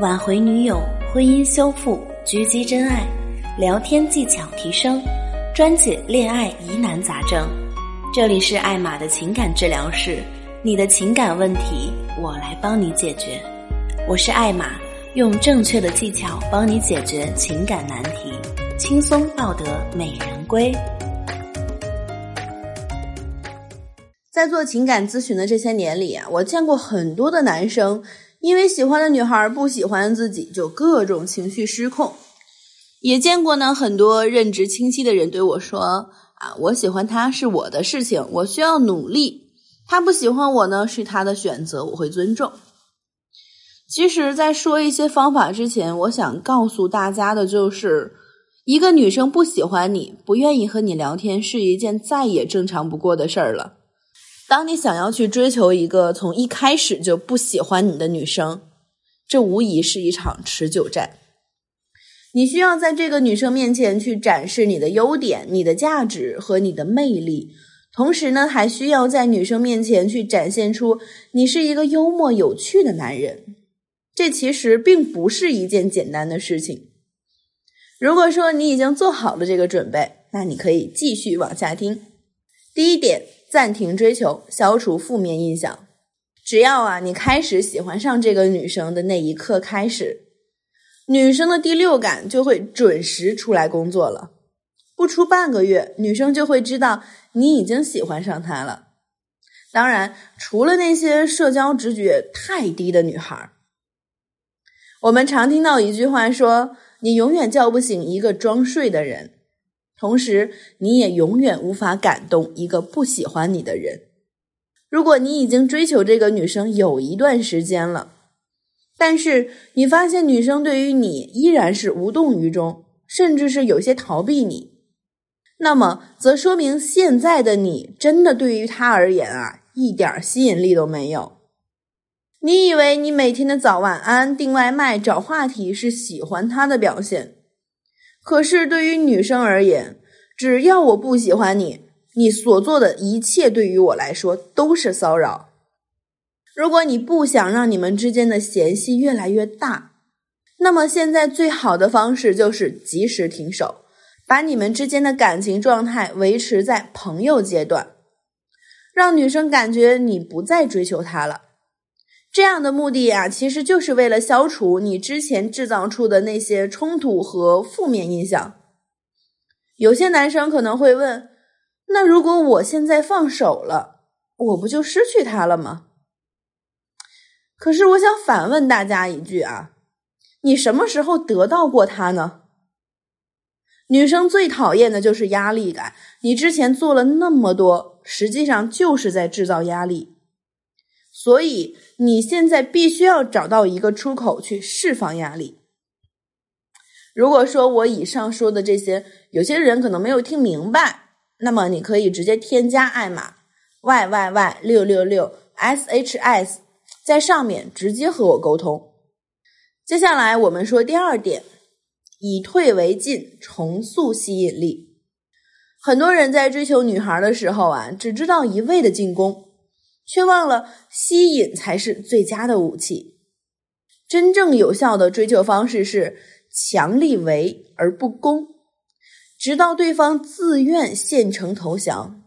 挽回女友、婚姻修复、狙击真爱、聊天技巧提升，专解恋爱疑难杂症。这里是艾玛的情感治疗室，你的情感问题我来帮你解决。我是艾玛，用正确的技巧帮你解决情感难题，轻松抱得美人归。在做情感咨询的这些年里啊，我见过很多的男生，因为喜欢的女孩不喜欢自己，就各种情绪失控。也见过呢，很多认知清晰的人对我说：“啊，我喜欢他是我的事情，我需要努力；他不喜欢我呢，是他的选择，我会尊重。”其实，在说一些方法之前，我想告诉大家的就是，一个女生不喜欢你，不愿意和你聊天，是一件再也正常不过的事儿了。当你想要去追求一个从一开始就不喜欢你的女生，这无疑是一场持久战。你需要在这个女生面前去展示你的优点、你的价值和你的魅力，同时呢，还需要在女生面前去展现出你是一个幽默有趣的男人。这其实并不是一件简单的事情。如果说你已经做好了这个准备，那你可以继续往下听。第一点。暂停追求，消除负面印象。只要啊，你开始喜欢上这个女生的那一刻开始，女生的第六感就会准时出来工作了。不出半个月，女生就会知道你已经喜欢上她了。当然，除了那些社交直觉太低的女孩，我们常听到一句话说：“你永远叫不醒一个装睡的人。”同时，你也永远无法感动一个不喜欢你的人。如果你已经追求这个女生有一段时间了，但是你发现女生对于你依然是无动于衷，甚至是有些逃避你，那么则说明现在的你真的对于她而言啊，一点吸引力都没有。你以为你每天的早晚安、订外卖、找话题是喜欢她的表现？可是，对于女生而言，只要我不喜欢你，你所做的一切对于我来说都是骚扰。如果你不想让你们之间的嫌隙越来越大，那么现在最好的方式就是及时停手，把你们之间的感情状态维持在朋友阶段，让女生感觉你不再追求她了。这样的目的呀，其实就是为了消除你之前制造出的那些冲突和负面印象。有些男生可能会问：那如果我现在放手了，我不就失去他了吗？可是我想反问大家一句啊，你什么时候得到过他呢？女生最讨厌的就是压力感，你之前做了那么多，实际上就是在制造压力。所以你现在必须要找到一个出口去释放压力。如果说我以上说的这些，有些人可能没有听明白，那么你可以直接添加艾玛 y y y 六六六 s h s，在上面直接和我沟通。接下来我们说第二点，以退为进，重塑吸引力。很多人在追求女孩的时候啊，只知道一味的进攻。却忘了吸引才是最佳的武器。真正有效的追求方式是强力围而不攻，直到对方自愿献城投降。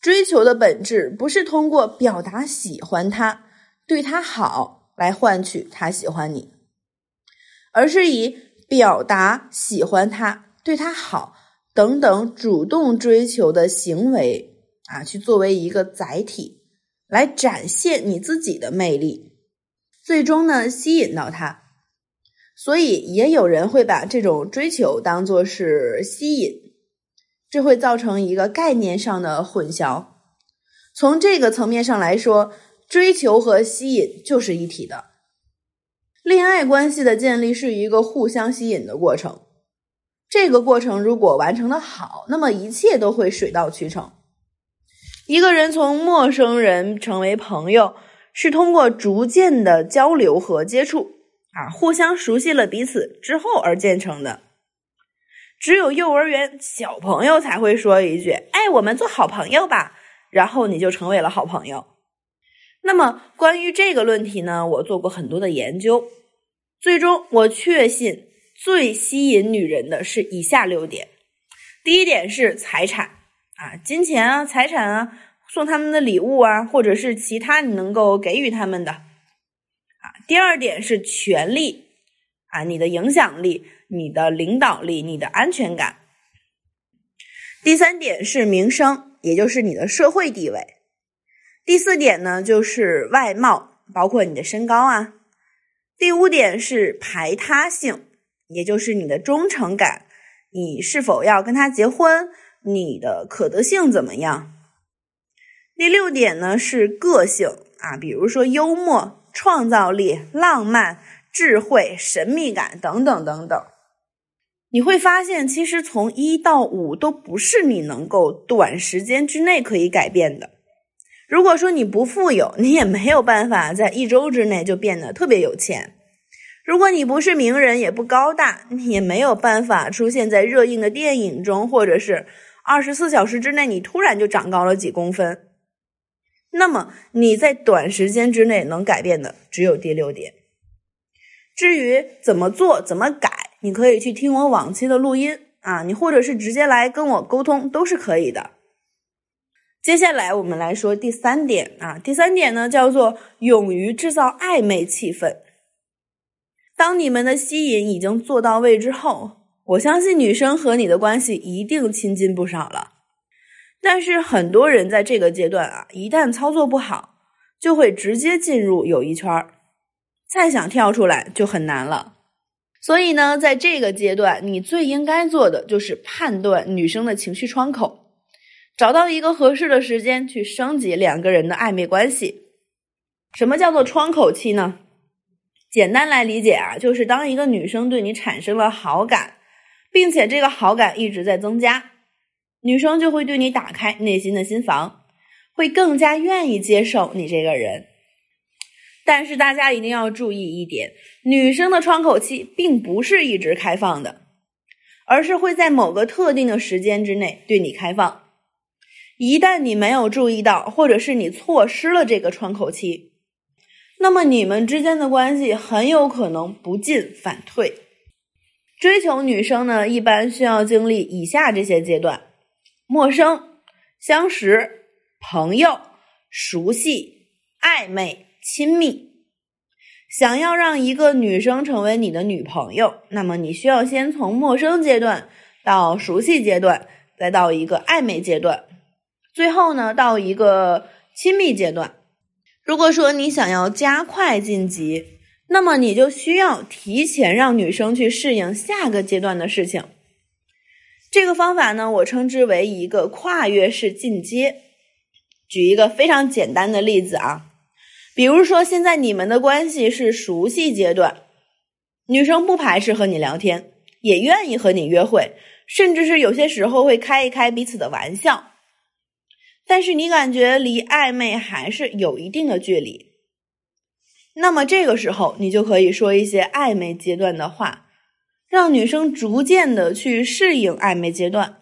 追求的本质不是通过表达喜欢他、对他好来换取他喜欢你，而是以表达喜欢他、对他好等等主动追求的行为。啊，去作为一个载体，来展现你自己的魅力，最终呢吸引到他。所以也有人会把这种追求当做是吸引，这会造成一个概念上的混淆。从这个层面上来说，追求和吸引就是一体的。恋爱关系的建立是一个互相吸引的过程，这个过程如果完成的好，那么一切都会水到渠成。一个人从陌生人成为朋友，是通过逐渐的交流和接触啊，互相熟悉了彼此之后而建成的。只有幼儿园小朋友才会说一句：“哎，我们做好朋友吧。”然后你就成为了好朋友。那么关于这个论题呢，我做过很多的研究，最终，我确信最吸引女人的是以下六点：第一点是财产啊，金钱啊，财产啊，送他们的礼物啊，或者是其他你能够给予他们的啊。第二点是权力啊，你的影响力、你的领导力、你的安全感。第三点是名声，也就是你的社会地位。第四点呢，就是外貌，包括你的身高啊。第五点是排他性，也就是你的忠诚感，你是否要跟他结婚，你的可得性怎么样？第六点呢是个性啊，比如说幽默、创造力、浪漫、智慧、神秘感等等等等。你会发现，其实从一到五都不是你能够短时间之内可以改变的。如果说你不富有，你也没有办法在一周之内就变得特别有钱。如果你不是名人，也不高大，也没有办法出现在热映的电影中，或者是二十四小时之内你突然就长高了几公分。那么你在短时间之内能改变的只有第六点。至于怎么做、怎么改，你可以去听我往期的录音啊，你或者是直接来跟我沟通都是可以的。接下来我们来说第三点啊，第三点呢叫做勇于制造暧昧气氛。当你们的吸引已经做到位之后，我相信女生和你的关系一定亲近不少了。但是很多人在这个阶段啊，一旦操作不好，就会直接进入友谊圈儿，再想跳出来就很难了。所以呢，在这个阶段，你最应该做的就是判断女生的情绪窗口，找到一个合适的时间去升级两个人的暧昧关系。什么叫做窗口期呢？简单来理解啊，就是当一个女生对你产生了好感，并且这个好感一直在增加，女生就会对你打开内心的心房，会更加愿意接受你这个人。但是大家一定要注意一点，女生的窗口期并不是一直开放的，而是会在某个特定的时间之内对你开放。一旦你没有注意到，或者是你错失了这个窗口期，那么你们之间的关系很有可能不进反退。追求女生呢，一般需要经历以下这些阶段：陌生、相识、朋友、熟悉、暧昧。亲密，想要让一个女生成为你的女朋友，那么你需要先从陌生阶段到熟悉阶段，再到一个暧昧阶段，最后呢到一个亲密阶段。如果说你想要加快晋级，那么你就需要提前让女生去适应下个阶段的事情。这个方法呢，我称之为一个跨越式进阶。举一个非常简单的例子啊。比如说，现在你们的关系是熟悉阶段，女生不排斥和你聊天，也愿意和你约会，甚至是有些时候会开一开彼此的玩笑。但是你感觉离暧昧还是有一定的距离，那么这个时候你就可以说一些暧昧阶段的话，让女生逐渐的去适应暧昧阶段。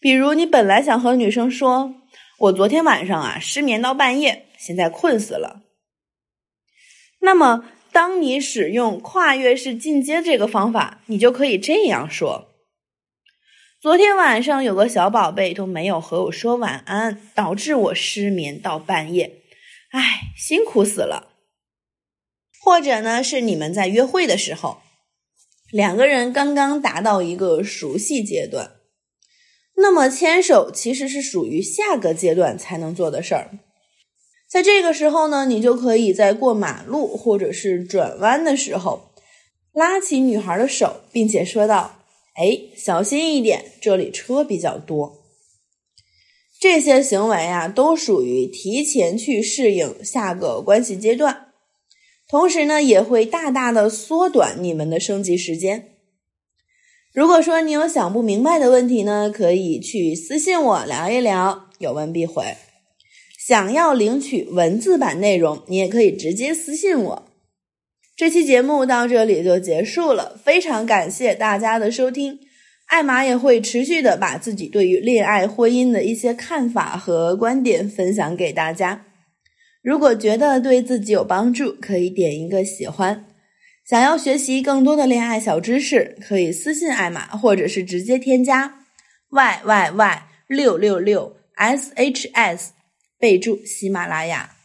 比如你本来想和女生说：“我昨天晚上啊失眠到半夜。”现在困死了。那么，当你使用跨越式进阶这个方法，你就可以这样说：昨天晚上有个小宝贝都没有和我说晚安，导致我失眠到半夜，唉，辛苦死了。或者呢，是你们在约会的时候，两个人刚刚达到一个熟悉阶段，那么牵手其实是属于下个阶段才能做的事儿。在这个时候呢，你就可以在过马路或者是转弯的时候，拉起女孩的手，并且说道：“哎，小心一点，这里车比较多。”这些行为啊，都属于提前去适应下个关系阶段，同时呢，也会大大的缩短你们的升级时间。如果说你有想不明白的问题呢，可以去私信我聊一聊，有问必回。想要领取文字版内容，你也可以直接私信我。这期节目到这里就结束了，非常感谢大家的收听。艾玛也会持续的把自己对于恋爱、婚姻的一些看法和观点分享给大家。如果觉得对自己有帮助，可以点一个喜欢。想要学习更多的恋爱小知识，可以私信艾玛，或者是直接添加 y y y 六六六 s h s，备注喜马拉雅。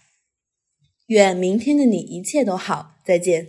愿明天的你一切都好，再见。